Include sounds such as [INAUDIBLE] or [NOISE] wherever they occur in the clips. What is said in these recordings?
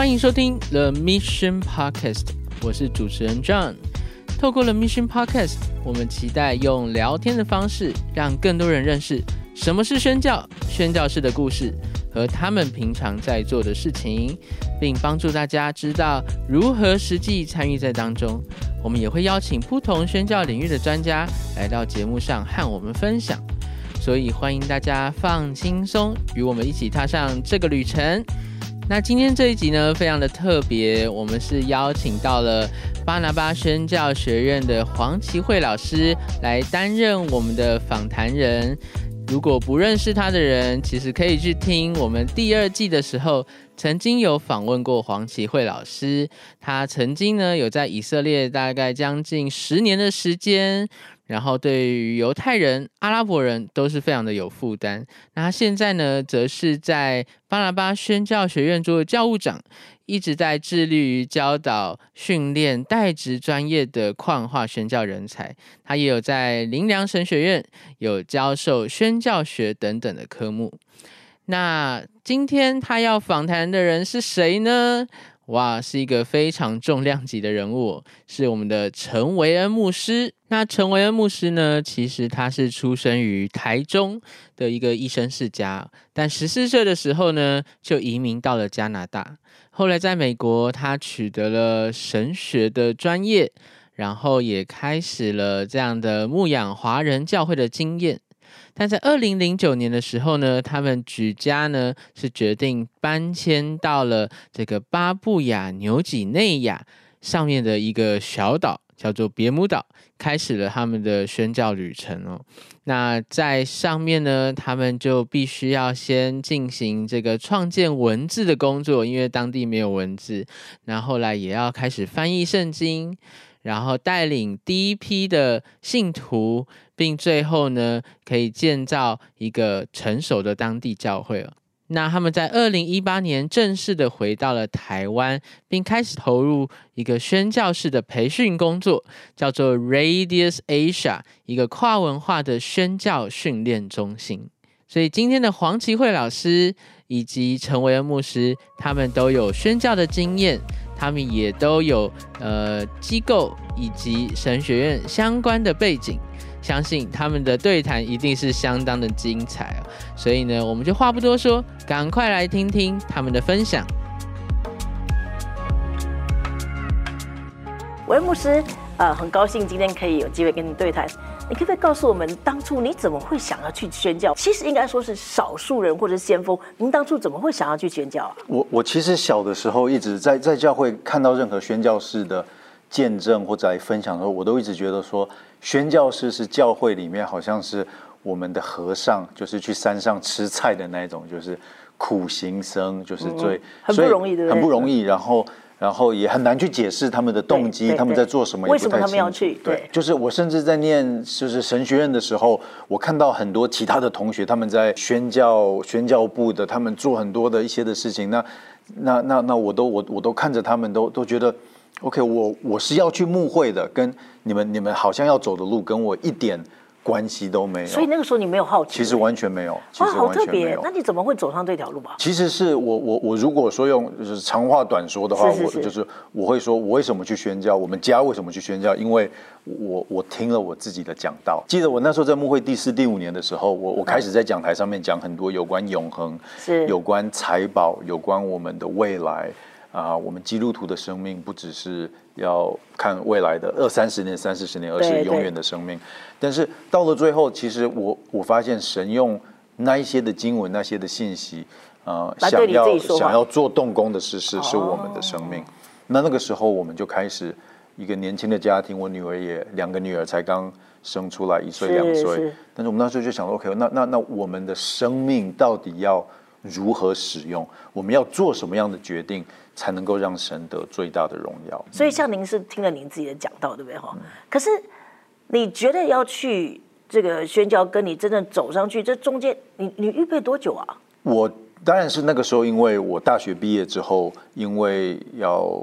欢迎收听 The Mission Podcast，我是主持人 John。透过了 Mission Podcast，我们期待用聊天的方式，让更多人认识什么是宣教、宣教士的故事和他们平常在做的事情，并帮助大家知道如何实际参与在当中。我们也会邀请不同宣教领域的专家来到节目上和我们分享。所以欢迎大家放轻松，与我们一起踏上这个旅程。那今天这一集呢，非常的特别，我们是邀请到了巴拿巴宣教学院的黄奇慧老师来担任我们的访谈人。如果不认识他的人，其实可以去听我们第二季的时候，曾经有访问过黄奇慧老师。他曾经呢有在以色列大概将近十年的时间。然后对于犹太人、阿拉伯人都是非常的有负担。那他现在呢，则是在巴拿巴宣教学院做教务长，一直在致力于教导、训练代职专业的矿化宣教人才。他也有在林良神学院有教授宣教学等等的科目。那今天他要访谈的人是谁呢？哇，是一个非常重量级的人物，是我们的陈维恩牧师。那陈维恩牧师呢，其实他是出生于台中的一个医生世家，但十四岁的时候呢，就移民到了加拿大。后来在美国，他取得了神学的专业，然后也开始了这样的牧养华人教会的经验。但在二零零九年的时候呢，他们举家呢是决定搬迁到了这个巴布亚纽几内亚上面的一个小岛，叫做别姆岛，开始了他们的宣教旅程哦。那在上面呢，他们就必须要先进行这个创建文字的工作，因为当地没有文字。那后来也要开始翻译圣经。然后带领第一批的信徒，并最后呢，可以建造一个成熟的当地教会了。那他们在二零一八年正式的回到了台湾，并开始投入一个宣教式的培训工作，叫做 Radius Asia，一个跨文化的宣教训练中心。所以今天的黄奇慧老师以及陈维恩牧师，他们都有宣教的经验。他们也都有呃机构以及神学院相关的背景，相信他们的对谈一定是相当的精彩哦。所以呢，我们就话不多说，赶快来听听他们的分享。喂牧师，呃，很高兴今天可以有机会跟你对谈。你可不可以告诉我们，当初你怎么会想要去宣教？其实应该说是少数人或者先锋。您当初怎么会想要去宣教啊？我我其实小的时候一直在在教会看到任何宣教士的见证或者来分享的时候，我都一直觉得说，宣教士是教会里面好像是我们的和尚，就是去山上吃菜的那种，就是苦行僧，就是最很不容易的，很不容易。然后。然后也很难去解释他们的动机，他们在做什么，为什么他们要去？对，就是我甚至在念就是神学院的时候，我看到很多其他的同学他们在宣教宣教部的，他们做很多的一些的事情，那那那那我都我我都看着他们都都觉得，OK，我我是要去牧会的，跟你们你们好像要走的路跟我一点。关系都没有，所以那个时候你没有好奇，其实完全没有，其实好特别。那你怎么会走上这条路啊？其实是我我我如果说用就是长话短说的话，我就是我会说，我为什么去宣教？我们家为什么去宣教？因为我我听了我自己的讲道。记得我那时候在幕会第四、第五年的时候，我我开始在讲台上面讲很多有关永恒，是有关财宝，有关我们的未来。啊，我们基督徒的生命不只是要看未来的二三十年、三四十年，而是永远的生命。但是到了最后，其实我我发现神用那一些的经文、那些的信息，啊，想要想要做动工的事是是我们的生命。那那个时候，我们就开始一个年轻的家庭，我女儿也两个女儿才刚生出来，一岁两岁。但是我们那时候就想说，OK，那那那我们的生命到底要如何使用？我们要做什么样的决定？才能够让神得最大的荣耀。所以，像您是听了您自己的讲道，对不对？哈。可是，你觉得要去这个宣教，跟你真正走上去，这中间，你你预备多久啊？我当然是那个时候，因为我大学毕业之后，因为要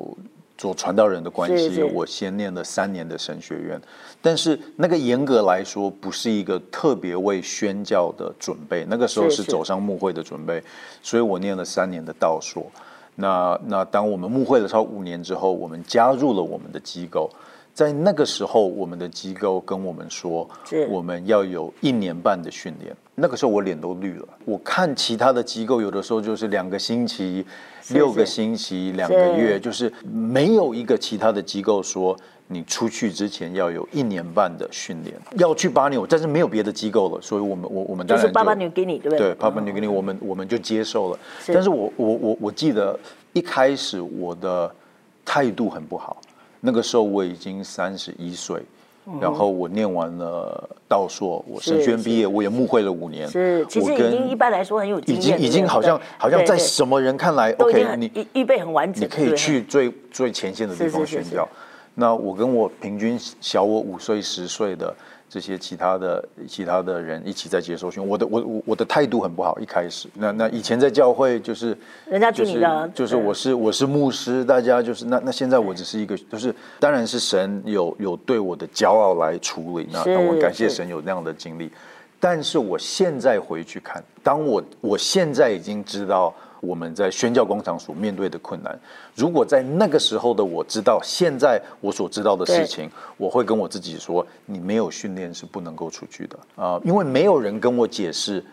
做传道人的关系，我先念了三年的神学院。但是，那个严格来说，不是一个特别为宣教的准备。那个时候是走上牧会的准备，所以我念了三年的道硕。那那当我们误会了超五年之后，我们加入了我们的机构。在那个时候，我们的机构跟我们说，我们要有一年半的训练。那个时候我脸都绿了。我看其他的机构，有的时候就是两个星期、六个星期、两个月，就是没有一个其他的机构说你出去之前要有一年半的训练，要去巴纽，但是没有别的机构了，所以我们我我们就是巴巴纽给你对不对？对，巴巴纽给你，我们我们就接受了。但是我我我我记得一开始我的态度很不好。那个时候我已经三十一岁，然后我念完了道硕，我神学院毕业，我也牧会了五年。是，其实已经一般来说很有经验，已经已经好像好像在什么人看来，OK，你预备很完整，你可以去最最前线的地方宣教。那我跟我平均小我五岁十岁的。这些其他的其他的人一起在接受训，我的我我我的态度很不好。一开始，那那以前在教会就是人家就是，就是我是我是牧师，大家就是那那现在我只是一个，就是当然是神有有对我的骄傲来处理，那那我感谢神有那样的经历。但是我现在回去看，当我我现在已经知道。我们在宣教工厂所面对的困难，如果在那个时候的我知道现在我所知道的事情，我会跟我自己说：你没有训练是不能够出去的啊！因为没有人跟我解释，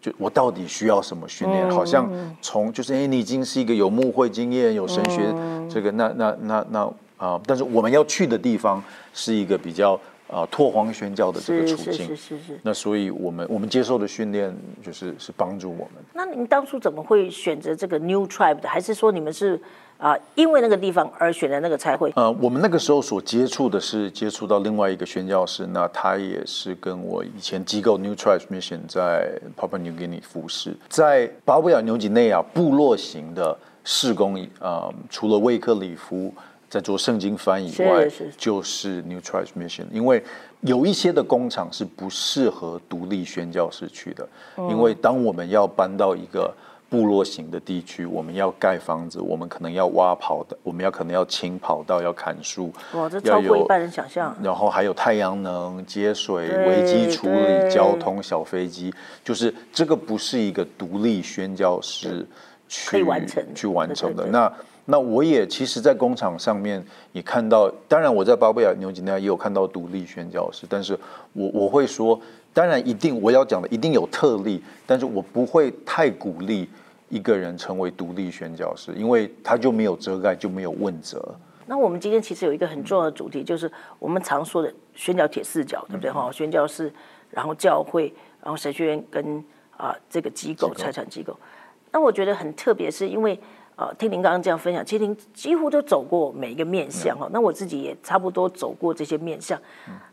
就我到底需要什么训练。好像从就是哎，你已经是一个有牧会经验、有神学这个那那那那啊，但是我们要去的地方是一个比较。啊，拓荒宣教的这个处境，是是是是。那所以我们我们接受的训练就是是帮助我们。那您当初怎么会选择这个 New Tribe 的？还是说你们是啊，因为那个地方而选择那个才会？呃，我们那个时候所接触的是接触到另外一个宣教师，那他也是跟我以前机构 New Tribe Mission 在 Papua New Guinea 服侍，在巴布亚纽几内亚部落型的事工啊，除了威克里夫。在做圣经翻译以外，就是 New Transmission，因为有一些的工厂是不适合独立宣教士去的，因为当我们要搬到一个部落型的地区，我们要盖房子，我们可能要挖跑的，我们要可能要清跑道，要砍树，哇，这超过一般人想象。然后还有太阳能接水、危机处理、交通、小飞机，就是这个不是一个独立宣教师去完成去完成的那。那我也其实，在工厂上面也看到，当然我在巴布亚纽几内亚也有看到独立宣教师，但是我我会说，当然一定我要讲的一定有特例，但是我不会太鼓励一个人成为独立宣教师，因为他就没有遮盖，就没有问责。那我们今天其实有一个很重要的主题，就是我们常说的宣教铁四角，对不对哈？宣教士，然后教会，然后神学院跟啊这个机构财产机构。那我觉得很特别，是因为。啊，听您刚刚这样分享，其实您几乎都走过每一个面相哈。那我自己也差不多走过这些面相。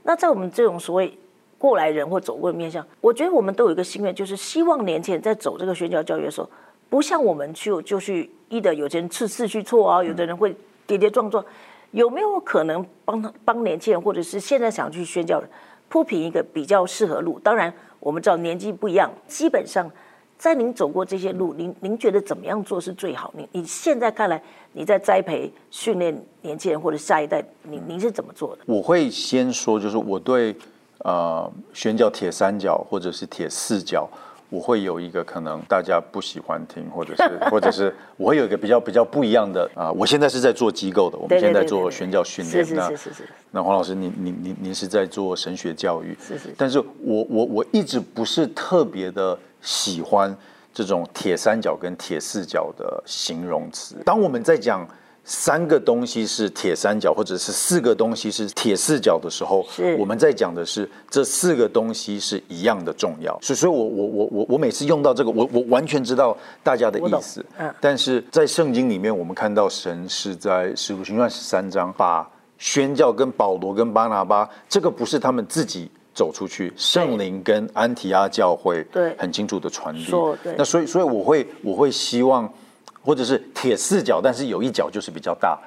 那在我们这种所谓过来人或走过的面相，我觉得我们都有一个心愿，就是希望年轻人在走这个宣教教育的时候，不像我们去就去一的有些人次次去错啊，有的人会跌跌撞撞。有没有可能帮他帮年轻人，或者是现在想去宣教的铺平一个比较适合路？当然，我们知道年纪不一样，基本上。在您走过这些路，您您觉得怎么样做是最好？你你现在看来，你在栽培训练年轻人或者下一代，您您是怎么做的？我会先说，就是我对呃选角铁三角或者是铁四角，我会有一个可能大家不喜欢听，或者是 [LAUGHS] 或者是我会有一个比较比较不一样的啊。我现在是在做机构的，我们现在做宣教训练。是是是是。那黄老师，您您您您是在做神学教育？是是。但是我我我一直不是特别的。喜欢这种铁三角跟铁四角的形容词。当我们在讲三个东西是铁三角，或者是四个东西是铁四角的时候，我们在讲的是这四个东西是一样的重要。所以，所以我我我我我每次用到这个，我我完全知道大家的意思。嗯。但是在圣经里面，我们看到神是在使徒行传十三章把宣教跟保罗跟巴拿巴，这个不是他们自己。走出去，圣灵跟安提阿教会对很清楚的传递。那所以，所以我会我会希望，或者是铁四角，但是有一角就是比较大。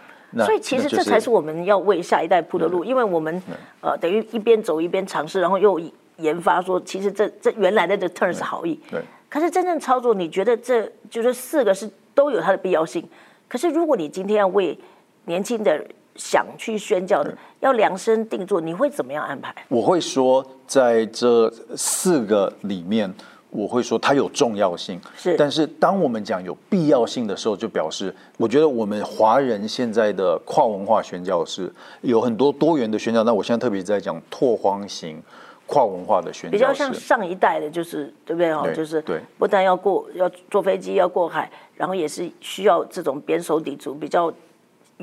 所以其实这才是我们要为下一代铺的路，因为我们呃等于一边走一边尝试，然后又研发说，其实这这原来的这 turn 是好意。对。可是真正操作，你觉得这就是四个是都有它的必要性。可是如果你今天要为年轻的想去宣教的，要量身定做，你会怎么样安排？我会说，在这四个里面，我会说它有重要性，是但是当我们讲有必要性的时候，就表示我觉得我们华人现在的跨文化宣教是有很多多元的宣教。那我现在特别在讲拓荒型跨文化的宣教，比较像上一代的，就是对不对哦？就是对，不但要过要坐飞机要过海，然后也是需要这种扁手抵足比较。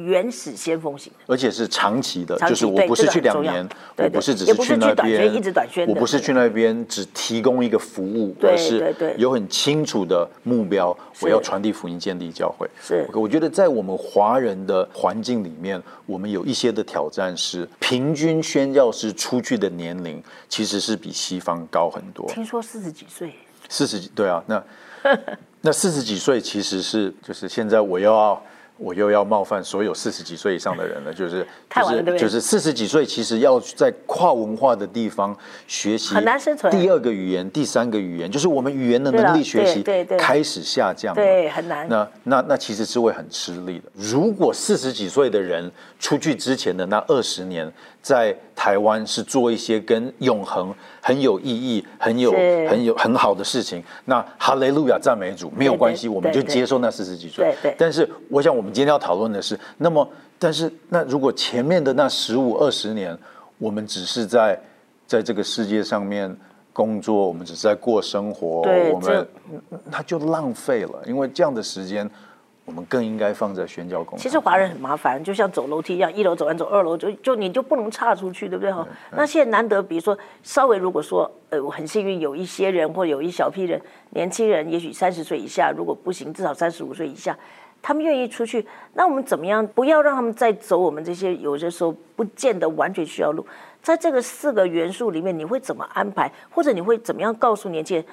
原始先锋型的，而且是长期的，就是我不是去两年，我不是只是去那边一直短宣，我不是去那边只提供一个服务，而是有很清楚的目标，我要传递福音、建立教会。是，我觉得在我们华人的环境里面，我们有一些的挑战是，平均宣教师出去的年龄其实是比西方高很多。听说四十几岁，四十几对啊，那 [LAUGHS] 那四十几岁其实是就是现在我要。我又要冒犯所有四十几岁以上的人了，就是 [LAUGHS] 就是就是四十几岁，其实要在跨文化的地方学习很难生存。第二个语言、第三个语言，就是我们语言的能力学习开始下降，对，很难。那那那其实是会很吃力的。如果四十几岁的人出去之前的那二十年，在台湾是做一些跟永恒很有意义、很有很有很好的事情，那哈雷路亚赞美主没有关系，我们就接受那四十几岁。但是我想我们。今天要讨论的是，那么，但是，那如果前面的那十五二十年，我们只是在在这个世界上面工作，我们只是在过生活，我们那就浪费了，因为这样的时间。我们更应该放在宣教工。其实华人很麻烦，就像走楼梯一样，一楼走完走二楼，就就你就不能岔出去，对不对哈？那现在难得，比如说稍微如果说，呃，我很幸运有一些人或有一小批人，年轻人，也许三十岁以下，如果不行，至少三十五岁以下，他们愿意出去，那我们怎么样？不要让他们再走我们这些有些时候不见得完全需要路，在这个四个元素里面，你会怎么安排？或者你会怎么样告诉年轻人，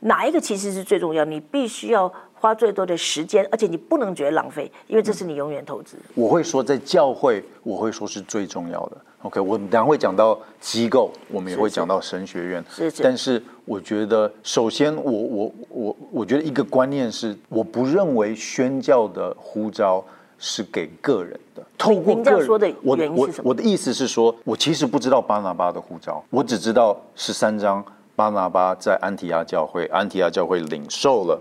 哪一个其实是最重要？你必须要。花最多的时间，而且你不能觉得浪费，因为这是你永远投资。我会说，在教会，我会说是最重要的。OK，我们等会讲到机构，我们也会讲到神学院。是是。但是我觉得，首先，我我我我觉得一个观念是，我不认为宣教的呼召是给个人的。透过个人说的原因？我的意思是说，我其实不知道巴拿巴的呼召，我只知道十三章巴拿巴在安提亚教会，安提亚教会领受了。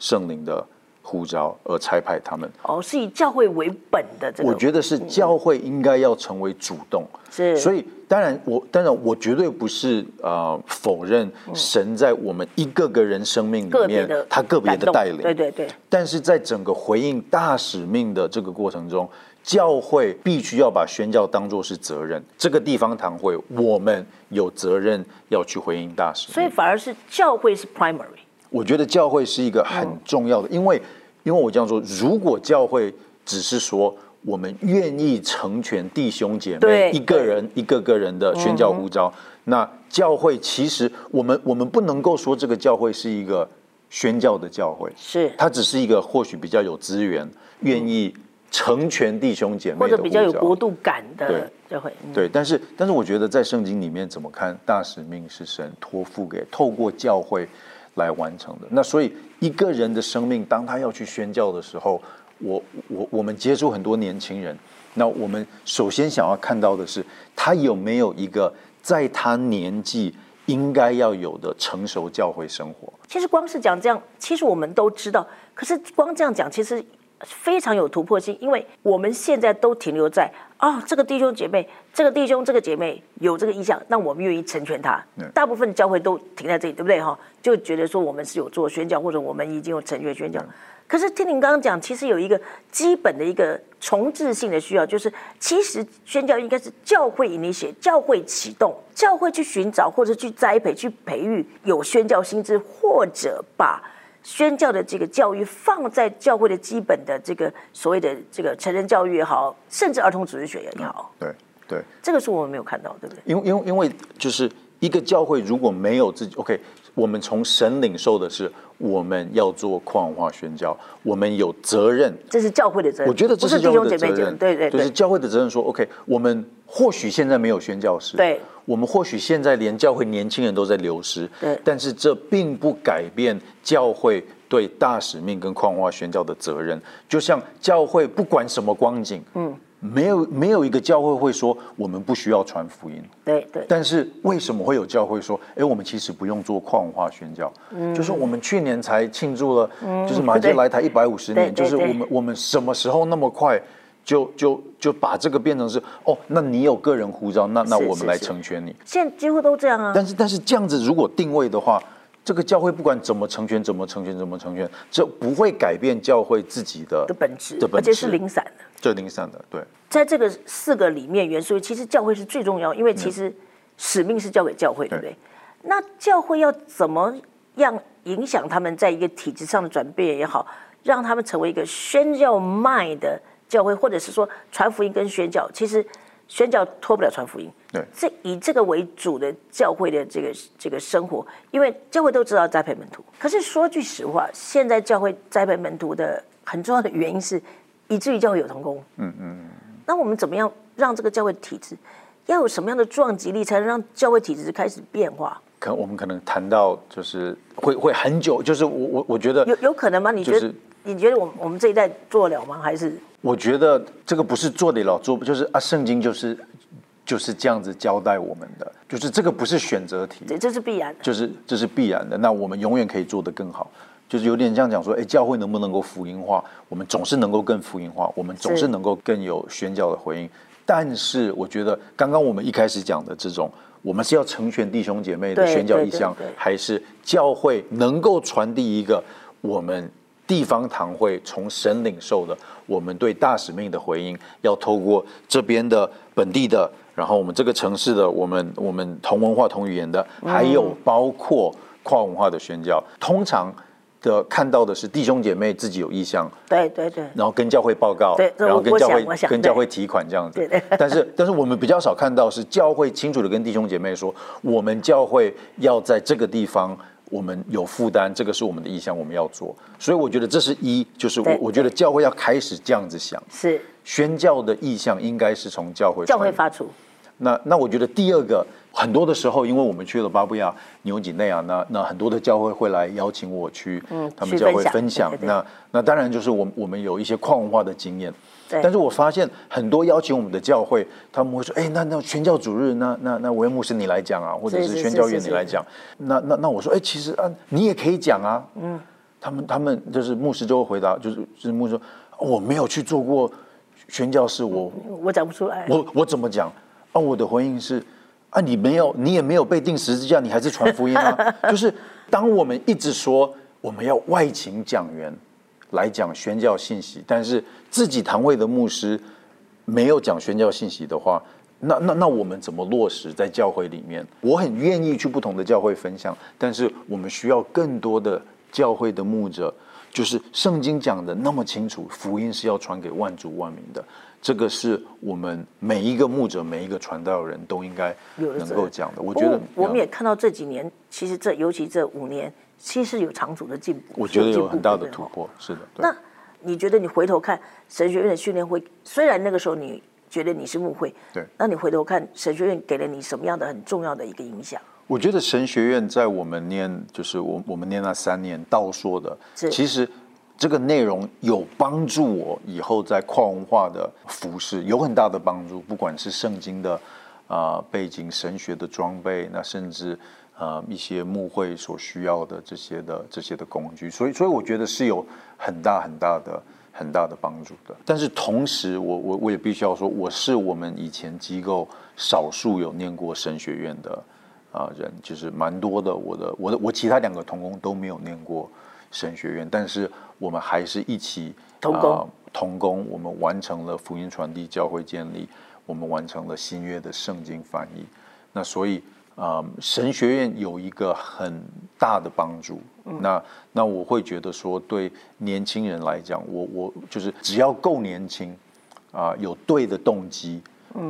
圣灵的呼召而差派他们哦，是以教会为本的。我觉得是教会应该要成为主动，是。所以当然我当然我绝对不是呃否认神在我们一个个人生命里面他个别的带领，对对对。但是在整个回应大使命的这个过程中，教会必须要把宣教当做是责任。这个地方堂会，我们有责任要去回应大使，所以反而是教会是 primary。我觉得教会是一个很重要的，因为，因为我这样说，如果教会只是说我们愿意成全弟兄姐妹一个人一个个人的宣教呼召，那教会其实我们我们不能够说这个教会是一个宣教的教会，是它只是一个或许比较有资源，愿意成全弟兄姐妹或者比较有国度感的教会。对，但是但是我觉得在圣经里面怎么看大使命是神托付给透过教会。来完成的那，所以一个人的生命，当他要去宣教的时候，我我我们接触很多年轻人，那我们首先想要看到的是，他有没有一个在他年纪应该要有的成熟教会生活。其实光是讲这样，其实我们都知道，可是光这样讲，其实。非常有突破性，因为我们现在都停留在啊，这个弟兄姐妹，这个弟兄这个姐妹有这个意向，那我们愿意成全他。大部分教会都停在这里，对不对哈？就觉得说我们是有做宣教，或者我们已经有成全宣教。可是听您刚刚讲，其实有一个基本的一个重置性的需要，就是其实宣教应该是教会引领写，教会启动，教会去寻找或者去栽培、去培育有宣教心智，或者把。宣教的这个教育放在教会的基本的这个所谓的这个成人教育也好，甚至儿童主日学也好，对对，这个是我们没有看到，对不对？因为因为因为就是一个教会如果没有自己，OK，我们从神领受的是我们要做跨文化宣教，我们有责任，这是教会的责任。我觉得这是弟兄姐妹责任，对对，就是教会的责任。说 OK，我们或许现在没有宣教师，对。我们或许现在连教会年轻人都在流失，对，但是这并不改变教会对大使命跟矿化宣教的责任。就像教会不管什么光景，嗯，没有没有一个教会会说我们不需要传福音。对对。但是为什么会有教会说，哎，我们其实不用做跨文化宣教？嗯，就是我们去年才庆祝了，就是 [LAUGHS] 马街来台一百五十年，就是我们我们什么时候那么快就就就把这个变成是哦？那你有个人护照，那那我们来成全你。现在几乎都这样啊。但是但是这样子如果定位的话。这个教会不管怎么成全，怎么成全，怎么成全，这不会改变教会自己的的本质，而且是零散的。这零散的，对。在这个四个里面元素，其实教会是最重要，因为其实使命是交给教会，对不对？那教会要怎么样影响他们在一个体制上的转变也好，让他们成为一个宣教卖的教会，或者是说传福音跟宣教，其实。宣教脱不了传福音，对，这以这个为主的教会的这个这个生活，因为教会都知道栽培门徒。可是说句实话，现在教会栽培门徒的很重要的原因是，以至于教会有同工。嗯嗯嗯。那我们怎么样让这个教会体制要有什么样的撞击力，才能让教会体制开始变化？可我们可能谈到就是会会很久，就是我我我觉得有有可能吗？你觉得你觉得我我们这一代做得了吗？还是？我觉得这个不是做得了做，就是啊，圣经就是就是这样子交代我们的，就是这个不是选择题，对，这是必然，就是这是必然的。那我们永远可以做得更好，就是有点这样讲说，哎，教会能不能够福音化？我们总是能够更福音化，我们总是能够更有宣教的回应。但是我觉得刚刚我们一开始讲的这种，我们是要成全弟兄姐妹的宣教意向，还是教会能够传递一个我们？地方堂会从神领受的，我们对大使命的回应，要透过这边的本地的，然后我们这个城市的，我们我们同文化同语言的，还有包括跨文化的宣教，通常的看到的是弟兄姐妹自己有意向，对对对，然后跟教会报告，对，然后跟教会跟教会提款这样子，[LAUGHS] 但是但是我们比较少看到是教会清楚的跟弟兄姐妹说，我们教会要在这个地方。我们有负担，这个是我们的意向，我们要做。所以我觉得这是一，就是我我觉得教会要开始这样子想，是宣教的意向应该是从教会教会发出。那那我觉得第二个，很多的时候，因为我们去了巴布亚、纽几内亚，那那很多的教会会来邀请我去，嗯，他们教会分享。那那当然就是我我们有一些跨文化的经验。但是我发现很多邀请我们的教会，他们会说：“哎，那那宣教主日，那那那维牧师你来讲啊，或者是宣教院你来讲。”那那那我说：“哎，其实啊，你也可以讲啊。”嗯，他们他们就是牧师就会回答，就是就是牧师说：“我没有去做过宣教士，我我讲不出来。我我怎么讲？啊，我的回应是：啊，你没有，你也没有被定十字架，你还是传福音啊。[LAUGHS] 就是当我们一直说我们要外勤讲员。”来讲宣教信息，但是自己堂会的牧师没有讲宣教信息的话，那那那我们怎么落实在教会里面？我很愿意去不同的教会分享，但是我们需要更多的教会的牧者，就是圣经讲的那么清楚，福音是要传给万族万民的，这个是我们每一个牧者、每一个传道人都应该能够讲的。我觉得我们也看到这几年，其实这尤其这五年。其实有长足的进步，我觉得有很大的突破，是的。那你觉得你回头看神学院的训练会，虽然那个时候你觉得你是牧会，对，那你回头看神学院给了你什么样的很重要的一个影响？我觉得神学院在我们念，就是我我们念那三年道说的，其实这个内容有帮助我以后在跨文化的服饰有很大的帮助，不管是圣经的啊背景、神学的装备，那甚至。呃，一些牧会所需要的这些的这些的工具，所以所以我觉得是有很大很大的很大的帮助的。但是同时，我我我也必须要说，我是我们以前机构少数有念过神学院的啊人，就是蛮多的。我的我的我其他两个同工都没有念过神学院，但是我们还是一起同工同工，我们完成了福音传递、教会建立，我们完成了新约的圣经翻译。那所以。啊，神学院有一个很大的帮助。那那我会觉得说，对年轻人来讲，我我就是只要够年轻，啊，有对的动机，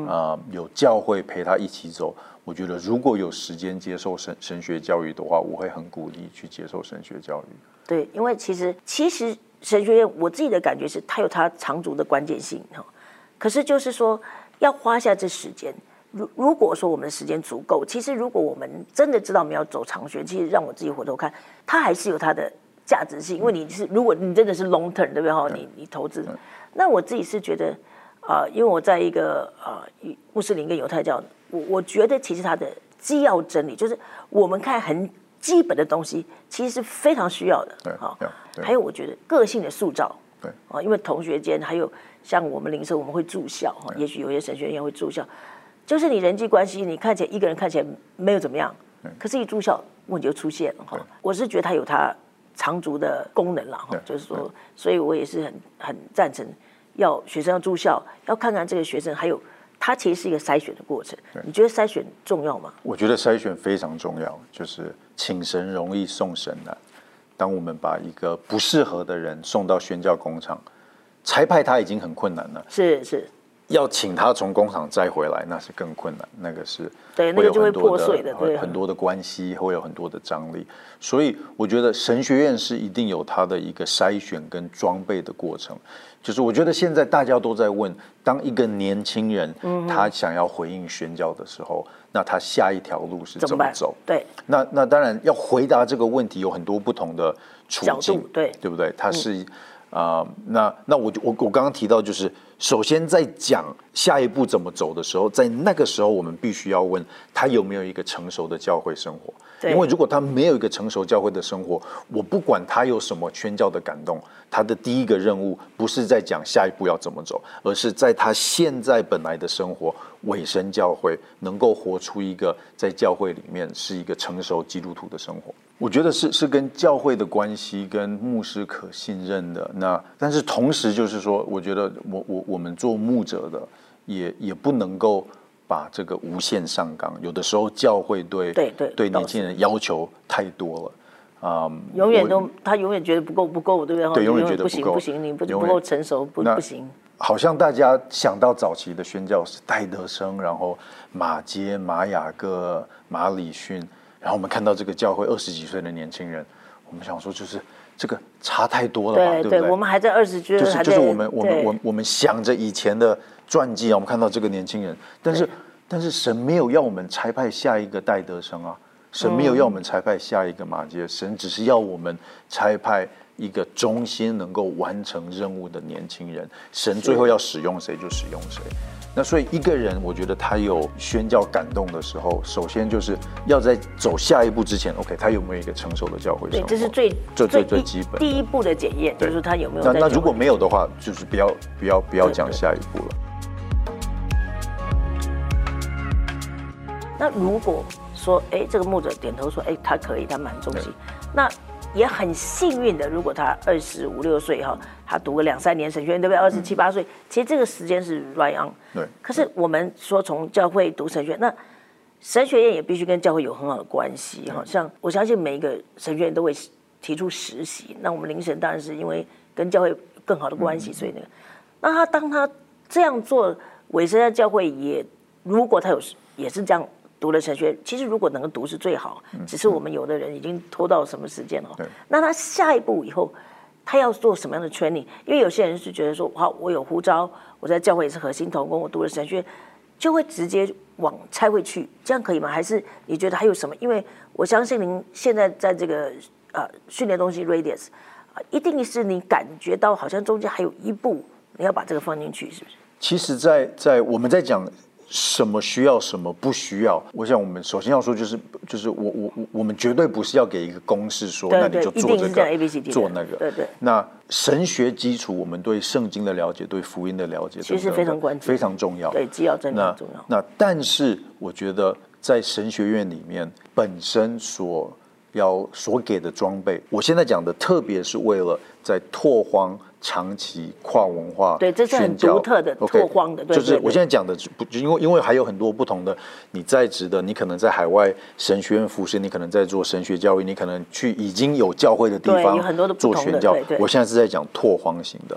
啊，有教会陪他一起走，我觉得如果有时间接受神神学教育的话，我会很鼓励去接受神学教育。对，因为其实其实神学院我自己的感觉是，它有它长足的关键性哈。可是就是说，要花下这时间。如如果说我们的时间足够，其实如果我们真的知道我们要走长学，其实让我自己回头看，它还是有它的价值性。因为你是如果你真的是 long term，对不对哈？你你投资，那我自己是觉得，啊，因为我在一个啊穆斯林跟犹太教，我我觉得其实它的基要真理就是我们看很基本的东西，其实是非常需要的。对，好，还有我觉得个性的塑造，对啊，因为同学间还有像我们零售，我们会住校哈，也许有些神学院会住校，就是你人际关系，你看起来一个人看起来没有怎么样，可是一住校问题就出现了哈。我是觉得它有它长足的功能了哈，就是说，所以我也是很很赞成要学生要住校，要看看这个学生还有。它其实是一个筛选的过程，你觉得筛选重要吗？我觉得筛选非常重要，就是请神容易送神难。当我们把一个不适合的人送到宣教工厂，裁派他已经很困难了，是是，要请他从工厂摘回来，那是更困难。那个是对，那个就会破碎的，对，很多的关系会有很多的张力。所以我觉得神学院是一定有它的一个筛选跟装备的过程。就是我觉得现在大家都在问，当一个年轻人他想要回应宣教的时候，那他下一条路是怎么走？对，那那当然要回答这个问题有很多不同的处境，对对不对？他是啊，那那我我我刚刚提到就是，首先在讲下一步怎么走的时候，在那个时候我们必须要问他有没有一个成熟的教会生活。因为如果他没有一个成熟教会的生活，我不管他有什么宣教的感动，他的第一个任务不是在讲下一步要怎么走，而是在他现在本来的生活，委身教会，能够活出一个在教会里面是一个成熟基督徒的生活。我觉得是是跟教会的关系，跟牧师可信任的。那但是同时就是说，我觉得我我我们做牧者的，也也不能够。把这个无限上纲，有的时候教会对对对对年轻人要求太多了啊，永远都他永远觉得不够不够，对不对？对，永远觉得不行不行，你不不够成熟，不不行。好像大家想到早期的宣教是戴德生，然后马街、马雅各、马里逊，然后我们看到这个教会二十几岁的年轻人，我们想说就是这个差太多了吧？对不对？我们还在二十，就是就是我们我们我我们想着以前的。传记啊，我们看到这个年轻人，但是但是神没有要我们差派下一个戴德生啊，神没有要我们差派下一个马杰，神只是要我们差派一个忠心能够完成任务的年轻人，神最后要使用谁就使用谁。那所以一个人，我觉得他有宣教感动的时候，首先就是要在走下一步之前，OK，他有没有一个成熟的教会生活？对，这是最最最最基本第一步的检验，就是他有没有。那那如果没有的话，就是不要不要不要讲下一步了。那如果说，哎，这个牧者点头说，哎，他可以，他蛮忠心，那也很幸运的。如果他二十五六岁哈，他读个两三年神学院，对不对？二十七八岁，其实这个时间是 right on。对。可是我们说从教会读神学，那神学院也必须跟教会有很好的关系哈。像我相信每一个神学院都会提出实习，那我们灵神当然是因为跟教会更好的关系，所以那个，那他当他这样做，委身在教会也，如果他有也是这样。读了神学，其实如果能够读是最好，只是我们有的人已经拖到什么时间了。那他下一步以后，他要做什么样的 training？因为有些人是觉得说，好，我有呼召，我在教会也是核心同工，我读了神学，就会直接往差会去，这样可以吗？还是你觉得还有什么？因为我相信您现在在这个呃训练东西 radius 啊，一定是你感觉到好像中间还有一步，你要把这个放进去，是不是？其实，在在我们在讲。什么需要，什么不需要？我想我们首先要说，就是就是我我我我们绝对不是要给一个公式说，那你就做这个，做那个。对对。那神学基础，我们对圣经的了解，对福音的了解，其实非常关键，非常重要。对，基要真的重要。那但是我觉得在神学院里面本身所要所给的装备，我现在讲的，特别是为了在拓荒。长期跨文化，对，这是很独特的拓荒的，就是我现在讲的不，因为因为还有很多不同的，你在职的，你可能在海外神学院服侍，你可能在做神学教育，你可能去已经有教会的地方，有很多的做宣教。我现在是在讲拓荒型的，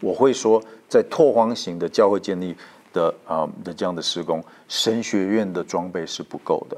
我会说在拓荒型的教会建立的啊的这样的施工，神学院的装备是不够的。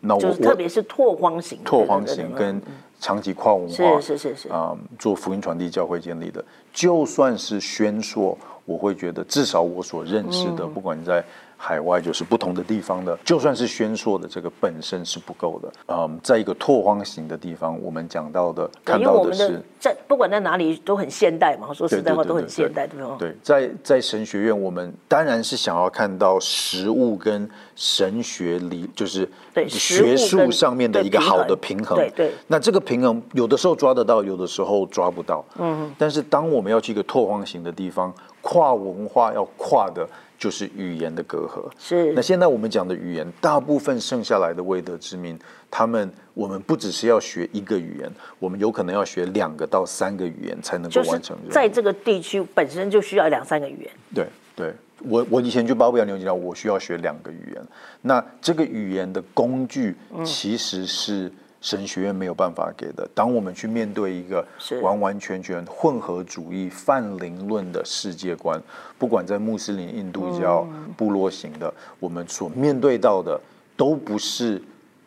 那我特别是拓荒型，拓荒型跟。长期跨文化是是是是啊，做福音传递、教会建立的，就算是宣说，我会觉得至少我所认识的，不管在。海外就是不同的地方的，就算是宣说的这个本身是不够的。嗯，在一个拓荒型的地方，我们讲到的看到的是，在不管在哪里都很现代嘛。说实在话，都很现代，对不对？对，在在神学院，我们当然是想要看到实物跟神学理，就是对学术上面的一个好的平衡。对对。那这个平衡有的时候抓得到，有的时候抓不到。嗯。但是当我们要去一个拓荒型的地方，跨文化要跨的。就是语言的隔阂。是。那现在我们讲的语言，大部分剩下来的未得之民，他们我们不只是要学一个语言，我们有可能要学两个到三个语言才能够完成。在这个地区本身就需要两三个语言。对对，我我以前去巴布亚纽几内我需要学两个语言。那这个语言的工具其实是。神学院没有办法给的。当我们去面对一个完完全全混合主义、泛灵论的世界观，不管在穆斯林、印度教、部落型的，我们所面对到的都不是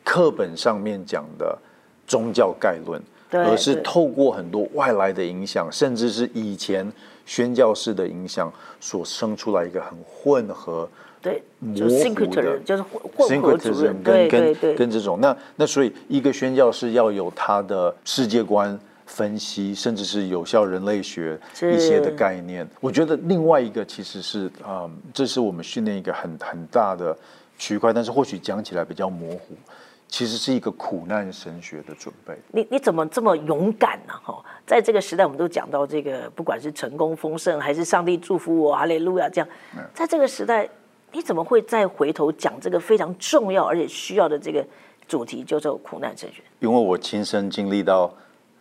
课本上面讲的宗教概论，而是透过很多外来的影响，甚至是以前宣教士的影响所生出来一个很混合。对，模糊的，就是混合主任，跟跟跟这种，那那所以一个宣教是要有他的世界观分析，甚至是有效人类学一些的概念。我觉得另外一个其实是啊，这是我们训练一个很很大的区块，但是或许讲起来比较模糊，其实是一个苦难神学的准备。你你怎么这么勇敢呢？哈，在这个时代，我们都讲到这个，不管是成功丰盛，还是上帝祝福我，哈利路亚，这样，在这个时代。你怎么会再回头讲这个非常重要而且需要的这个主题，叫做苦难神学？因为我亲身经历到，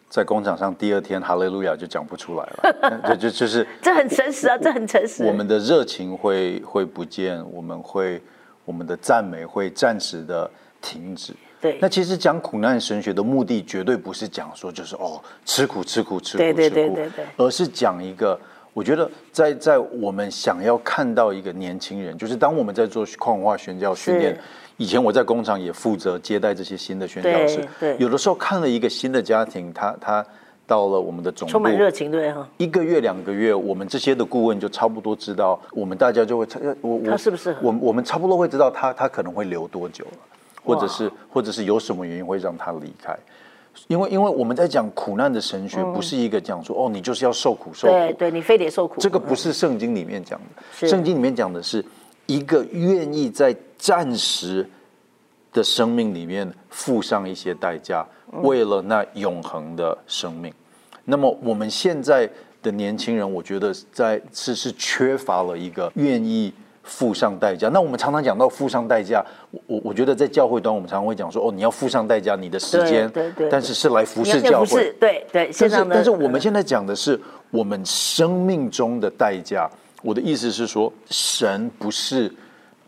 在工厂上第二天哈利路亚就讲不出来了，[LAUGHS] 就就就是这很诚实啊，这很诚实。我们的热情会会不见，我们会我们的赞美会暂时的停止。对，那其实讲苦难神学的目的，绝对不是讲说就是哦吃苦吃苦吃苦吃苦，而是讲一个。我觉得，在在我们想要看到一个年轻人，就是当我们在做矿化宣教训练，以前我在工厂也负责接待这些新的宣教师，对，有的时候看了一个新的家庭，他他到了我们的总部，充满热情，对哈，一个月两个月，我们这些的顾问就差不多知道，我们大家就会，我我他是不是我我们差不多会知道他他可能会留多久了，或者是或者是有什么原因会让他离开。因为，因为我们在讲苦难的神学，不是一个讲说哦，你就是要受苦受苦，对，对你非得受苦。这个不是圣经里面讲的，圣经里面讲的是一个愿意在暂时的生命里面付上一些代价，为了那永恒的生命。那么我们现在的年轻人，我觉得在是是缺乏了一个愿意。付上代价。那我们常常讲到付上代价，我我我觉得在教会端，我们常常会讲说，哦，你要付上代价，你的时间，对对，但是是来服侍教会，对对。但是但是我们现在讲的是我们生命中的代价。我的意思是说，神不是。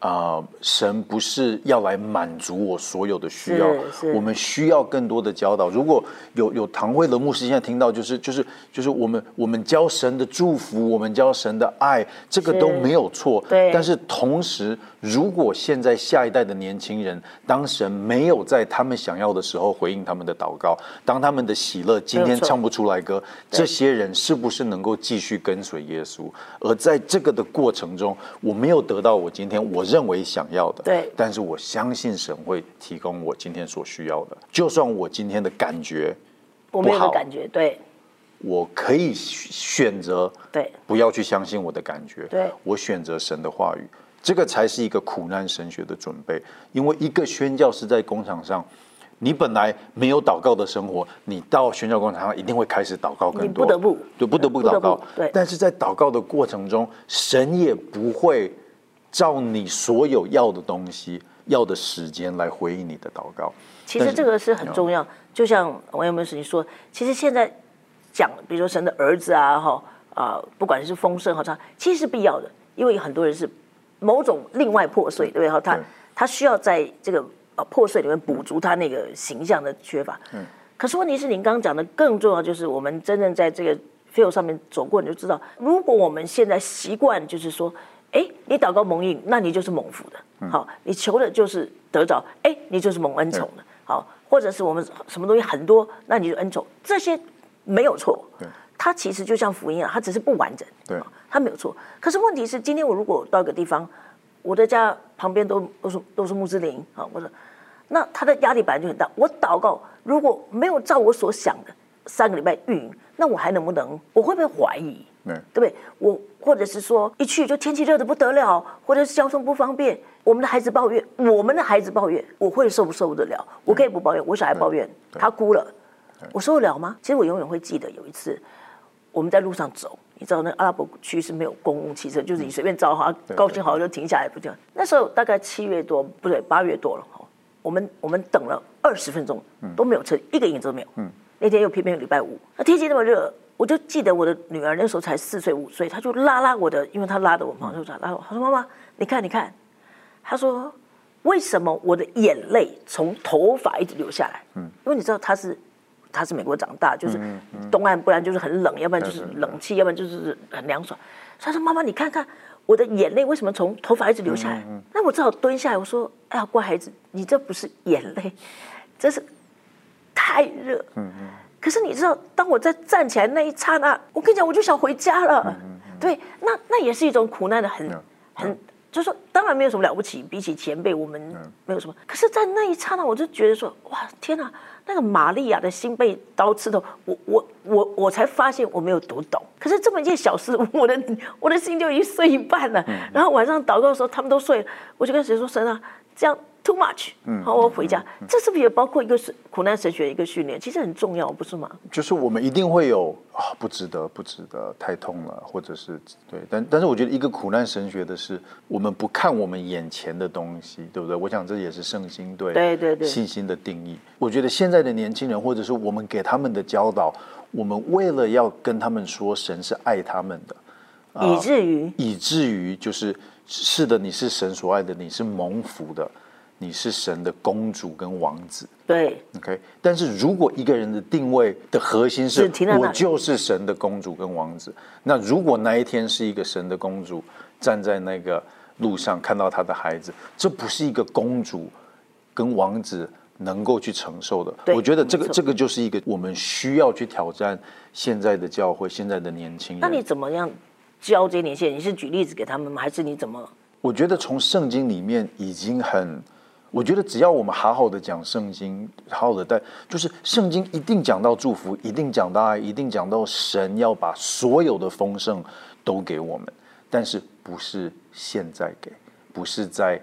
啊，神不是要来满足我所有的需要，我们需要更多的教导。如果有有堂会的牧师现在听到，就是就是就是我们我们教神的祝福，我们教神的爱，这个都没有错。对，但是同时。如果现在下一代的年轻人，当神没有在他们想要的时候回应他们的祷告，当他们的喜乐今天唱不出来歌，这些人是不是能够继续跟随耶稣？而在这个的过程中，我没有得到我今天我认为想要的，对，但是我相信神会提供我今天所需要的。就算我今天的感觉我没有感觉，对，我可以选择对，不要去相信我的感觉，对。我选择神的话语。这个才是一个苦难神学的准备，因为一个宣教是在工厂上，你本来没有祷告的生活，你到宣教工厂上一定会开始祷告更多，不得不。就，不得不祷告。对，但是在祷告的过程中，神也不会照你所有要的东西、要的时间来回应你的祷告。其实这个是很重要，就像王有没有事情说，其实现在讲，比如说神的儿子啊，哈啊，不管是丰盛和差，其实是必要的，因为很多人是。某种另外破碎，对不对？哈，他他需要在这个呃破碎里面补足他那个形象的缺乏。嗯。可是问题是，您刚刚讲的更重要，就是我们真正在这个 field 上面走过，你就知道，如果我们现在习惯就是说，哎，你祷告蒙应，那你就是蒙福的。好，你求的就是得着，哎，你就是蒙恩宠的。好，或者是我们什么东西很多，那你就恩宠，这些没有错。它其实就像福音啊，它只是不完整，对，它没有错。可是问题是，今天我如果到一个地方，我的家旁边都都是都是穆斯林啊，我说，那他的压力本来就很大。我祷告如果没有照我所想的三个礼拜运营，那我还能不能？我会不会怀疑？对，对不对？我或者是说一去就天气热的不得了，或者是交通不方便，我们的孩子抱怨，我们的孩子抱怨，我会受不受得了？我可以不抱怨，我小孩抱怨，他哭了，我受得了吗？其实我永远会记得有一次我们在路上走，你知道那阿拉伯区是没有公共汽车，就是你随便招哈，高兴好就停下来不停。那时候大概七月多，不对，八月多了哈，我们我们等了二十分钟都没有车，一个影子都没有。嗯，那天又偏偏礼拜五，那天气那么热。我就记得我的女儿那时候才四岁五岁，她就拉拉我的，因为她拉着我嘛，就拉我。她说：“妈妈，你看，你看。”她说：“为什么我的眼泪从头发一直流下来？”嗯，因为你知道她是她是美国长大，就是东岸，不然就是很冷，要不然就是冷气，要不然就是很凉爽。她说：“妈妈，你看看我的眼泪为什么从头发一直流下来？”那我只好蹲下来，我说：“哎呀，乖孩子，你这不是眼泪，这是太热。”嗯嗯。可是你知道，当我在站起来那一刹那，我跟你讲，我就想回家了。对，那那也是一种苦难的，很很，就是说，当然没有什么了不起，比起前辈，我们没有什么。可是，在那一刹那，我就觉得说，哇，天哪，那个玛利亚的心被刀刺透，我我我我才发现我没有读懂。可是这么一件小事，我的我的心就已经碎一半了。然后晚上祷告的时候，他们都睡了，我就跟谁说神啊，这样。Too much，嗯，好，我回家。这是不是也包括一个是苦难神学一个训练？其实很重要，不是吗？就是我们一定会有啊，不值得，不值得，太痛了，或者是对。但但是我觉得一个苦难神学的是，我们不看我们眼前的东西，对不对？我想这也是圣经对对对对信心的定义。我觉得现在的年轻人，或者是我们给他们的教导，我们为了要跟他们说神是爱他们的，以至于以至于就是是的，你是神所爱的，你是蒙福的。你是神的公主跟王子，对，OK。但是如果一个人的定位的核心是我就是神的公主跟王子，那如果那一天是一个神的公主站在那个路上看到她的孩子，这不是一个公主跟王子能够去承受的。我觉得这个这个就是一个我们需要去挑战现在的教会，现在的年轻人。那你怎么样教这些年轻人？你是举例子给他们吗？还是你怎么？我觉得从圣经里面已经很。我觉得只要我们好好的讲圣经，好好的带，就是圣经一定讲到祝福，一定讲到爱，一定讲到神要把所有的丰盛都给我们，但是不是现在给，不是在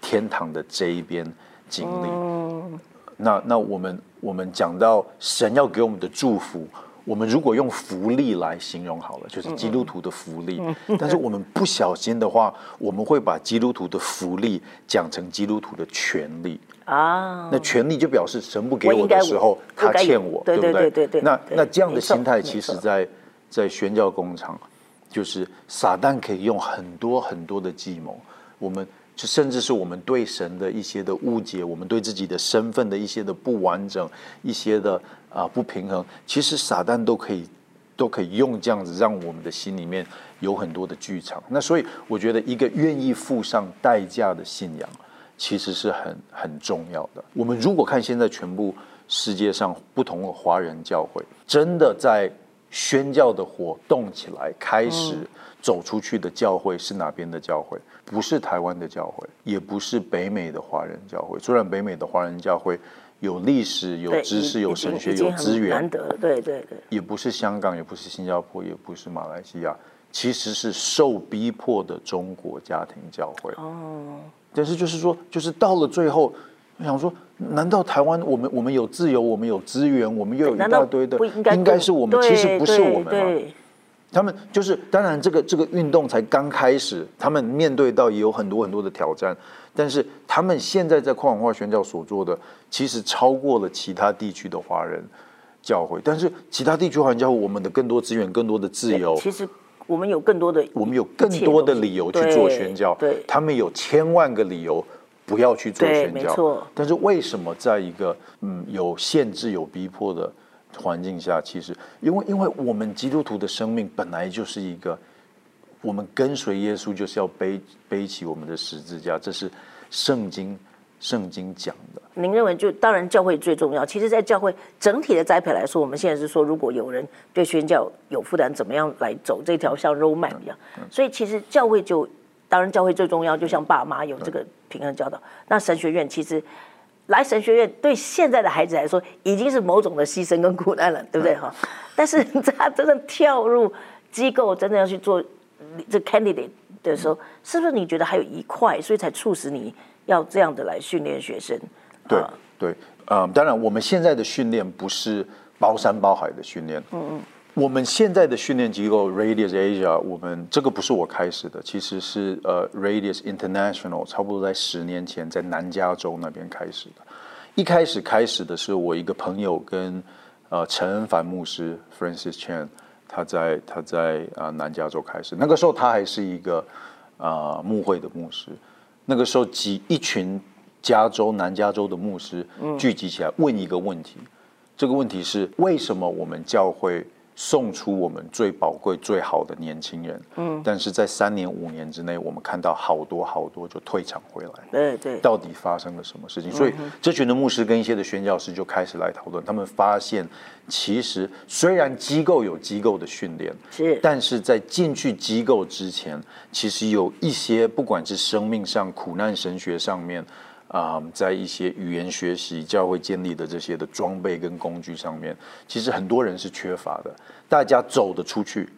天堂的这一边经历。那那我们我们讲到神要给我们的祝福。我们如果用福利来形容好了，就是基督徒的福利。但是我们不小心的话，我们会把基督徒的福利讲成基督徒的权利啊。那权利就表示神不给我的时候，他欠我，对不对？对对对。那那这样的心态，其实在在宣教工厂，就是撒旦可以用很多很多的计谋。我们。就甚至是我们对神的一些的误解，我们对自己的身份的一些的不完整，一些的啊不平衡，其实撒旦都可以都可以用这样子，让我们的心里面有很多的剧场。那所以我觉得，一个愿意付上代价的信仰，其实是很很重要的。我们如果看现在全部世界上不同的华人教会，真的在宣教的活动起来，开始。走出去的教会是哪边的教会？不是台湾的教会，也不是北美的华人教会。虽然北美的华人教会有历史、有知识、有神学、有资源，难得。对对对。也不是香港，也不是新加坡，也不是马来西亚，其实是受逼迫的中国家庭教会。哦。但是就是说，就是到了最后，我想说，难道台湾我们我们有自由，我们有资源，我们又有一大堆的，应该是我们，其实不是我们吗？他们就是，当然，这个这个运动才刚开始，他们面对到也有很多很多的挑战，但是他们现在在跨文化宣教所做的，其实超过了其他地区的华人教会。但是其他地区华人教会，我们的更多资源、更多的自由，其实我们有更多的，我们有更多的理由去做宣教。对，他们有千万个理由不要去做宣教。但是为什么在一个嗯有限制、有逼迫的？环境下，其实因为因为我们基督徒的生命本来就是一个，我们跟随耶稣就是要背背起我们的十字架，这是圣经圣经讲的。您认为就当然教会最重要。其实，在教会整体的栽培来说，我们现在是说，如果有人对宣教有负担，怎么样来走这条像 roadmap 一样？所以，其实教会就当然教会最重要，就像爸妈有这个平衡教导。那神学院其实来神学院对现在的孩子来说，已经是某种的牺牲跟苦难了，对不对哈？但是他真的跳入机构，真的要去做这 candidate 的时候，是不是你觉得还有一块，所以才促使你要这样的来训练学生？对对，嗯，当然，我们现在的训练不是包山包海的训练。嗯嗯，我们现在的训练机构 Radius Asia，我们这个不是我开始的，其实是呃 Radius International，差不多在十年前在南加州那边开始的。一开始开始的是我一个朋友跟呃陈恩凡牧师 Francis Chan，他在他在啊南加州开始，那个时候他还是一个啊牧会的牧师，那个时候几一群。加州南加州的牧师聚集起来问一个问题，这个问题是为什么我们教会送出我们最宝贵、最好的年轻人，嗯，但是在三年五年之内，我们看到好多好多就退场回来，对对，到底发生了什么事情？所以这群的牧师跟一些的宣教师就开始来讨论，他们发现其实虽然机构有机构的训练，是，但是在进去机构之前，其实有一些不管是生命上苦难神学上面。啊，在一些语言学习、教会建立的这些的装备跟工具上面，其实很多人是缺乏的。大家走得出去，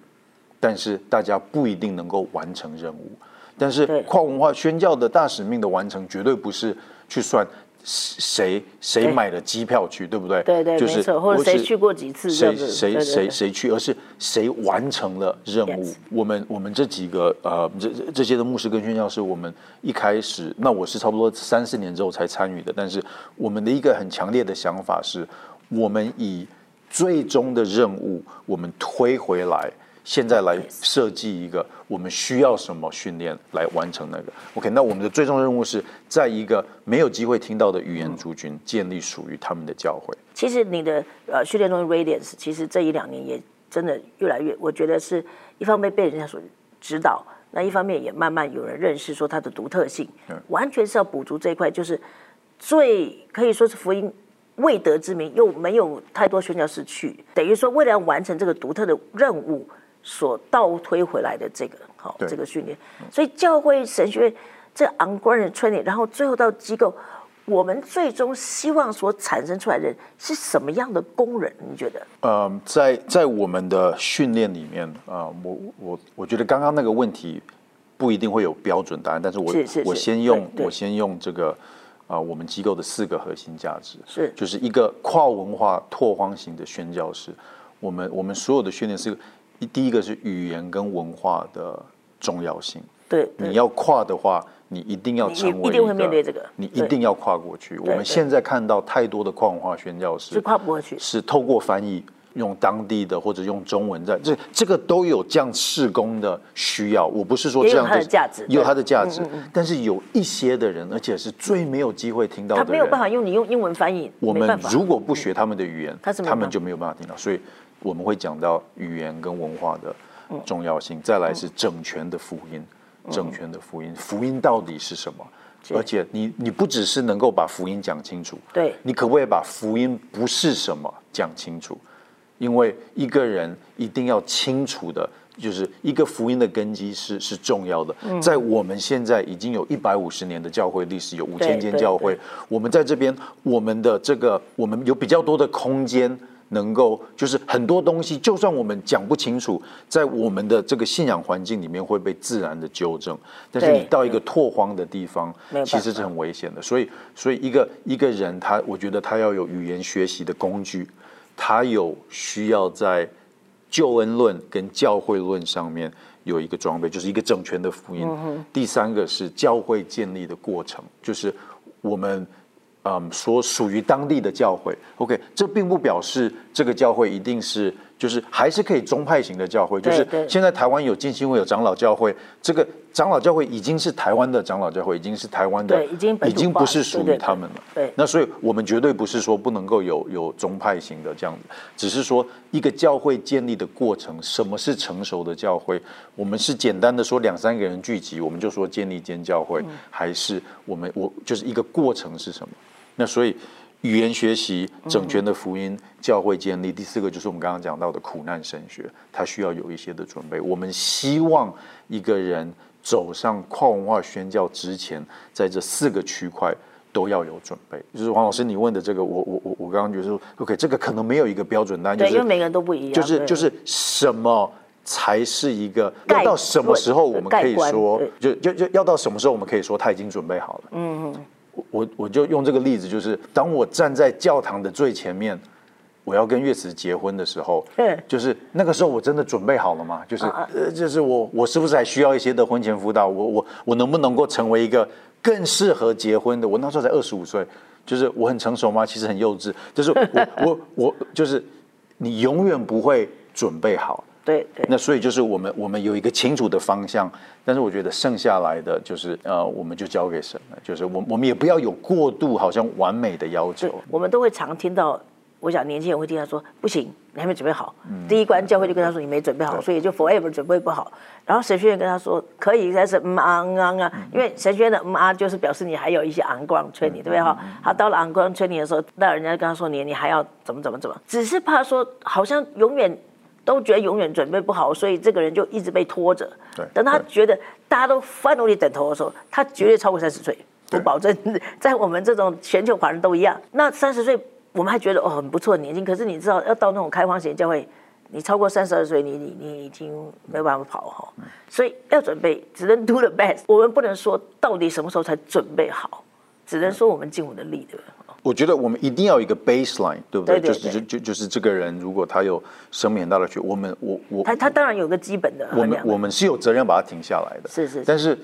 但是大家不一定能够完成任务。但是跨文化宣教的大使命的完成，绝对不是去算。谁谁买了机票去，对不对？对对，没错。或者谁去过几次？谁谁谁谁去？而是谁完成了任务？我们我们这几个呃，这这些的牧师跟宣教师，我们一开始，那我是差不多三四年之后才参与的。但是我们的一个很强烈的想法是，我们以最终的任务，我们推回来。现在来设计一个，我们需要什么训练来完成那个？OK，那我们的最终任务是在一个没有机会听到的语言族群建立属于他们的教会。其实你的呃训练中的 Radiance，其实这一两年也真的越来越，我觉得是一方面被人家所指导，那一方面也慢慢有人认识说它的独特性，完全是要补足这一块，就是最可以说是福音未得之名，又没有太多宣教士去，等于说为了要完成这个独特的任务。所倒推回来的这个好，这个训练，所以教会神学院这昂贵的 training，然后最后到机构，我们最终希望所产生出来的人是什么样的工人？你觉得？嗯，在在我们的训练里面啊，我我我觉得刚刚那个问题不一定会有标准答案，但是我我先用我先用这个啊，我们机构的四个核心价值是，就是一个跨文化拓荒型的宣教师，我们我们所有的训练是。第一个是语言跟文化的重要性。对，你要跨的话，你一定要成为一定会面对这个，你一定要跨过去。我们现在看到太多的跨文化宣教师是跨不过去，是透过翻译用当地的或者用中文在这这个都有这样施工的需要。我不是说这样的价值有它的价值，但是有一些的人，而且是最没有机会听到的，他没有办法用你用英文翻译。我们如果不学他们的语言，他们就没有办法听到，所以。我们会讲到语言跟文化的重要性，再来是整全的福音，整全的福音，福音到底是什么？而且你你不只是能够把福音讲清楚，对，你可不可以把福音不是什么讲清楚？因为一个人一定要清楚的，就是一个福音的根基是是重要的。在我们现在已经有一百五十年的教会历史，有五千间教会，我们在这边，我们的这个我们有比较多的空间。能够就是很多东西，就算我们讲不清楚，在我们的这个信仰环境里面会被自然的纠正。但是你到一个拓荒的地方，其实是很危险的。所以，所以一个一个人，他我觉得他要有语言学习的工具，他有需要在救恩论跟教会论上面有一个装备，就是一个整全的福音。第三个是教会建立的过程，就是我们。嗯，所属于当地的教会，OK，这并不表示这个教会一定是就是还是可以宗派型的教会，就是现在台湾有浸信会、有长老教会，这个长老教会已经是台湾的长老教会，已经是台湾的，已经已经不是属于他们了。对那所以我们绝对不是说不能够有有宗派型的这样子，只是说一个教会建立的过程，什么是成熟的教会？我们是简单的说两三个人聚集，我们就说建立间教会，还是我们我就是一个过程是什么？那所以语言学习、整全的福音、教会建立，第四个就是我们刚刚讲到的苦难神学，它需要有一些的准备。我们希望一个人走上跨文化宣教之前，在这四个区块。都要有准备，就是黄老师你问的这个，我我我我刚刚觉得说，OK，这个可能没有一个标准答案，因为是每个人都不一样。就是就是什么才是一个要到什么时候我们可以说，就就就要到什么时候我们可以说他已经准备好了？嗯嗯，我我就用这个例子，就是当我站在教堂的最前面，我要跟月慈结婚的时候对，就是那个时候我真的准备好了吗？就是啊呃，就是我我是不是还需要一些的婚前辅导？我我我能不能够成为一个更适合结婚的？我那时候才二十五岁，就是我很成熟吗？其实很幼稚，就是我我我就是你永远不会准备好。对对那所以就是我们我们有一个清楚的方向，但是我觉得剩下来的就是呃，我们就交给神了，就是我我们也不要有过度好像完美的要求。，我们都会常听到，我想年轻人会听他说不行，你还没准备好。嗯第一关教会就跟他说你没准备好，所以就 forever 准备不好。然后神学院跟他说可以，但是嗯啊嗯啊啊，因为神学院的嗯啊就是表示你还有一些昂光催你，对不对哈？他到了昂光催你的时候，那人家跟他说你你还要怎么怎么怎么，只是怕说好像永远。都觉得永远准备不好，所以这个人就一直被拖着。对等他对觉得大家都 finally 等头的时候，他绝对超过三十岁。我保证，在我们这种全球华人都一样。那三十岁，我们还觉得哦很不错的年轻，可是你知道，要到那种开荒型教会，你超过三十二岁，你你你已经没有办法跑哈。所以要准备，只能 do the best。我们不能说到底什么时候才准备好，只能说我们尽我们的力，对吧？我觉得我们一定要有一个 baseline，对不对？对对就是就就就是这个人，如果他有生命很大的缺，我们我我他他当然有个基本的我们我们是有责任把它停下来的。是是是但是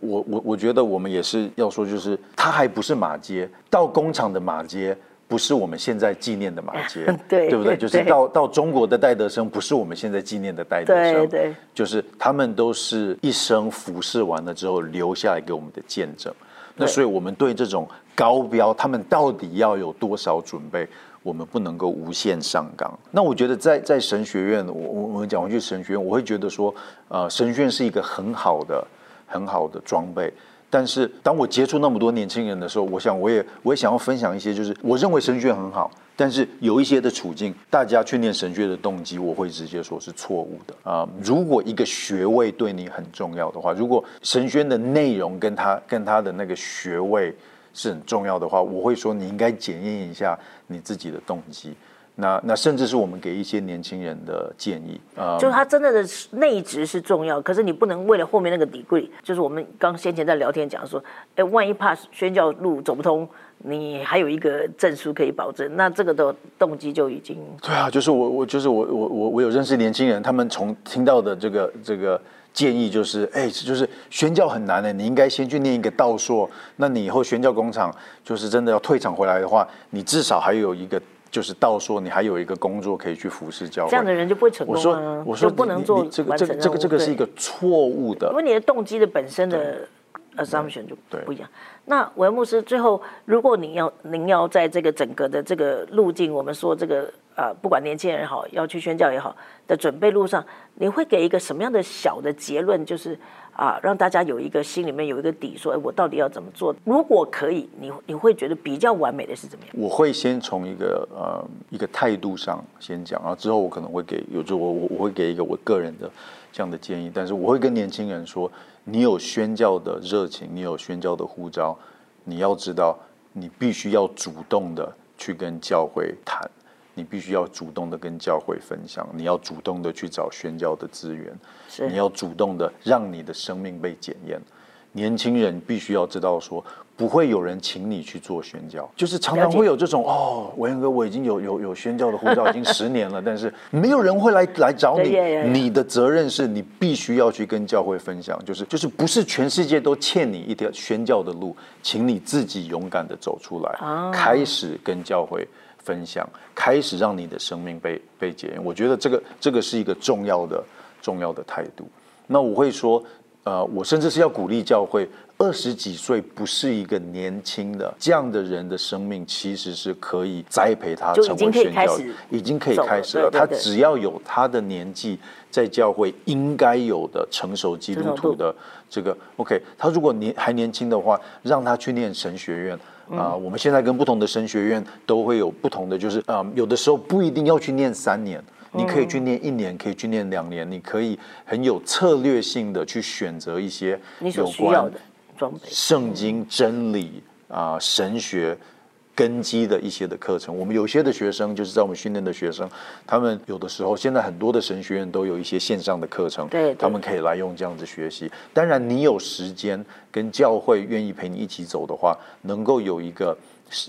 我我我觉得我们也是要说，就是他还不是马街，到工厂的马街。不是我们现在纪念的马街，[LAUGHS] 对对不对？就是到到中国的戴德生，不是我们现在纪念的戴德生，对对，就是他们都是一生服侍完了之后留下来给我们的见证。那所以，我们对这种高标，他们到底要有多少准备，我们不能够无限上纲。那我觉得在在神学院，我我我们讲回去神学院，我会觉得说，呃，神学院是一个很好的很好的装备。但是当我接触那么多年轻人的时候，我想我也我也想要分享一些，就是我认为神学院很好，但是有一些的处境，大家去念神学的动机，我会直接说是错误的啊、如果一个学位对你很重要的话，如果神学的内容跟他跟他的那个学位是很重要的话，我会说你应该检验一下你自己的动机。那那甚至是我们给一些年轻人的建议啊、就是他真正的内职是重要，可是你不能为了后面那个 degree，就是我们刚先前在聊天讲说，哎，万一怕宣教路走不通，你还有一个证书可以保证，那这个的动机就已经对啊，就是我我就是我我我我有认识年轻人，他们从听到的这个这个建议就是，哎，就是宣教很难的，你应该先去念一个道硕，那你以后宣教工厂就是真的要退场回来的话，你至少还有一个就是道说，你还有一个工作可以去服侍教会。这样的人就不会成我说功啊，我说就不能做这个这个这个这个是一个错误的。因为你的动机的本身的 assumption 就不一样。那韦牧师最后，如果你要您要在这个整个的这个路径，我们说这个呃，不管年轻人也好，要去宣教也好的准备路上，你会给一个什么样的小的结论？就是啊，让大家有一个心里面有一个底，说，哎，我到底要怎么做？如果可以，你你会觉得比较完美的是怎么样？我会先从一个呃一个态度上先讲，然后之后我可能会给有就我我我会给一个我个人的这样的建议，但是我会跟年轻人说，你有宣教的热情，你有宣教的呼召，你要知道，你必须要主动的去跟教会谈，你必须要主动的跟教会分享，你要主动的去找宣教的资源，你要主动的让你的生命被检验。年轻人必须要知道说，不会有人请你去做宣教，就是常常会有这种哦，文彦哥，我已经有有有宣教的护照，[LAUGHS] 已经十年了，但是没有人会来来找你你的责任是你必须要去跟教会分享，就是就是不是全世界都欠你一条宣教的路，请你自己勇敢的走出来，啊开始跟教会分享，开始让你的生命被被检验。我觉得这个这个是一个重要的重要的态度。那我会说，呃，我甚至是要鼓励教会。二十几岁不是一个年轻的这样的人的生命，其实是可以栽培他成为宣教，已经可以开始了。他只要有他的年纪，在教会应该有的成熟基督徒的这个 OK。他如果年还年轻的话，让他去念神学院啊。我们现在跟不同的神学院都会有不同的，就是啊，有的时候不一定要去念三年。你可以去念一年，可以去念两年，你可以很有策略性的去选择一些有关圣经真理啊神学根基的一些的课程。我们有些的学生就是在我们训练的学生，他们有的时候现在很多的神学院都有一些线上的课程，对，他们可以来用这样子学习。当然，你有时间跟教会愿意陪你一起走的话，能够有一个。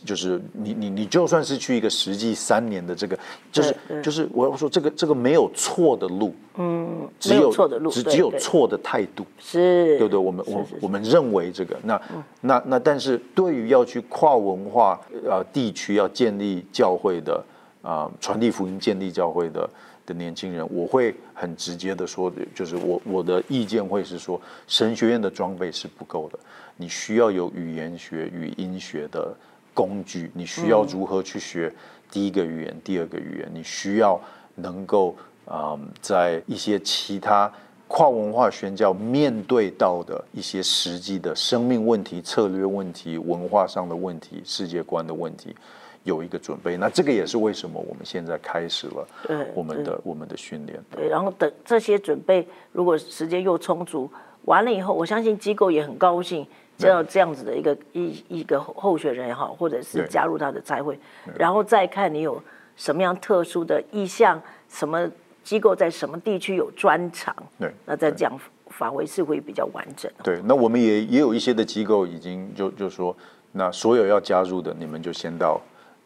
就是你你你就算是去一个实际三年的这个，就是就是我要说这个这个没有错的路，嗯，只有错的路，只只有错的态度，是，对不对？我们我我们认为这个，那那那，但是对于要去跨文化呃地区要建立教会的啊传递福音建立教会的的年轻人，我会很直接的说，就是我我的意见会是说，神学院的装备是不够的，你需要有语言学、语音学的。工具，你需要如何去学第一个语言、第二个语言？你需要能够啊，在一些其他跨文化宣教面对到的一些实际的生命问题、策略问题、文化上的问题、世界观的问题，有一个准备。那这个也是为什么我们现在开始了我们的我们的训练。对，然后等这些准备，如果时间又充足，完了以后，我相信机构也很高兴。这样这样子的一个一一个候选人也好，或者是加入他的财会，然后再看你有什么样特殊的意向，什么机构在什么地区有专长，对，那再这样发挥是会比较完整。对，那我们也也有一些的机构已经就就说，那所有要加入的，你们就先到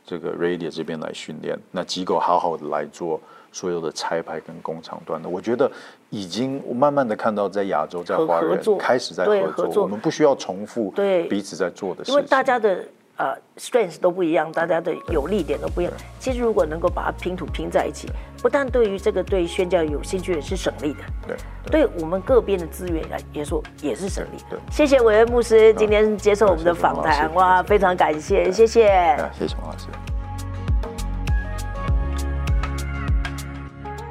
这个 Radio 这边来训练，那机构好好的来做。所有的拆牌跟工厂端的，我觉得已经慢慢的看到在亚洲在华人开始在合作，我们不需要重复对彼此在做的，因为大家的呃 strength 都不一样，大家的有利点都不一样。其实如果能够把它拼图拼在一起，不但对于这个对宣教有兴趣的是省力的，对，对我们各边的资源来也说也是省力。的。谢谢韦恩牧师今天接受我们的访谈，哇，非常感谢，谢谢，谢谢王老师。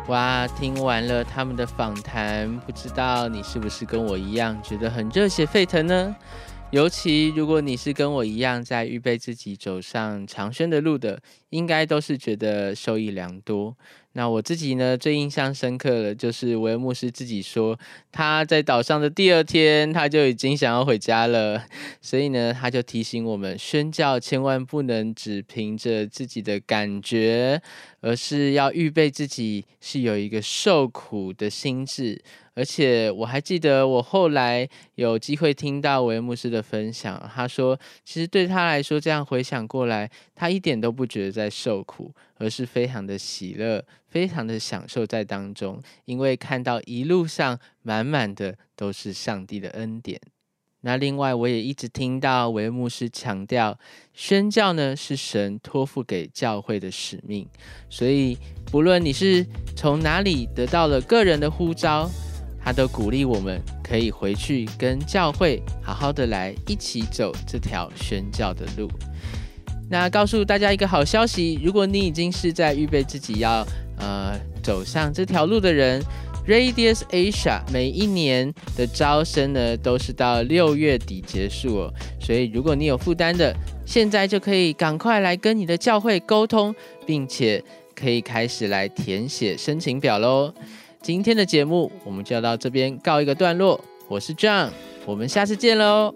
哇，听完了他们的访谈，不知道你是不是跟我一样觉得很热血沸腾呢？尤其如果你是跟我一样在预备自己走上长生的路的，应该都是觉得受益良多。那我自己呢，最印象深刻的，就是维尔牧师自己说，他在岛上的第二天，他就已经想要回家了。所以呢，他就提醒我们，宣教千万不能只凭着自己的感觉，而是要预备自己是有一个受苦的心智。而且我还记得，我后来有机会听到维牧师的分享，他说，其实对他来说，这样回想过来，他一点都不觉得在受苦，而是非常的喜乐，非常的享受在当中，因为看到一路上满满的都是上帝的恩典。那另外，我也一直听到维牧师强调，宣教呢是神托付给教会的使命，所以不论你是从哪里得到了个人的呼召。他都鼓励我们可以回去跟教会好好的来一起走这条宣教的路。那告诉大家一个好消息，如果你已经是在预备自己要呃走上这条路的人，Radius Asia 每一年的招生呢都是到六月底结束哦。所以如果你有负担的，现在就可以赶快来跟你的教会沟通，并且可以开始来填写申请表喽。今天的节目我们就要到这边告一个段落，我是 John，我们下次见喽。